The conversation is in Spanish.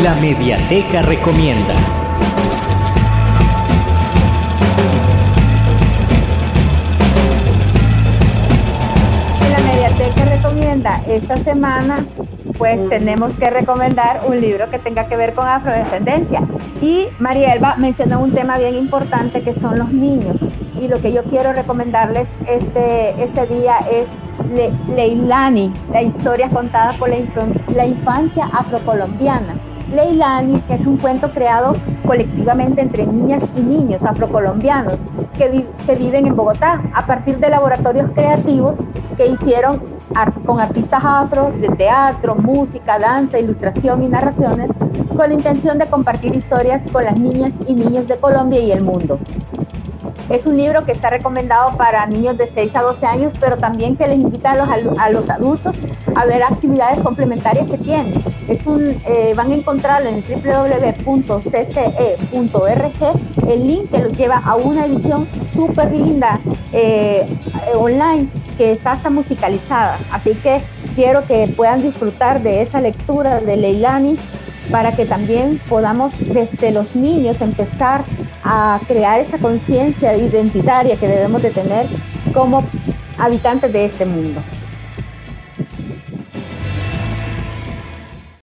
La Mediateca Recomienda. La Mediateca Recomienda esta semana pues tenemos que recomendar un libro que tenga que ver con afrodescendencia. Y María Elba mencionó un tema bien importante que son los niños. Y lo que yo quiero recomendarles este, este día es Leilani, la historia contada por la, la infancia afrocolombiana. Leilani es un cuento creado colectivamente entre niñas y niños afrocolombianos que, viven en Bogotá a partir de laboratorios creativos que hicieron con artistas afro de teatro, música, danza, ilustración y narraciones con la intención de compartir historias con las niñas y niños de Colombia y el mundo. Es un libro que está recomendado para niños de 6 a 12 años, pero también que les invita a los, a los adultos a ver actividades complementarias que tiene. Es un, eh, van a encontrarlo en www.cce.org, el link que los lleva a una edición súper linda eh, online que está hasta musicalizada. Así que quiero que puedan disfrutar de esa lectura de Leilani para que también podamos desde los niños empezar a crear esa conciencia identitaria que debemos de tener como habitantes de este mundo.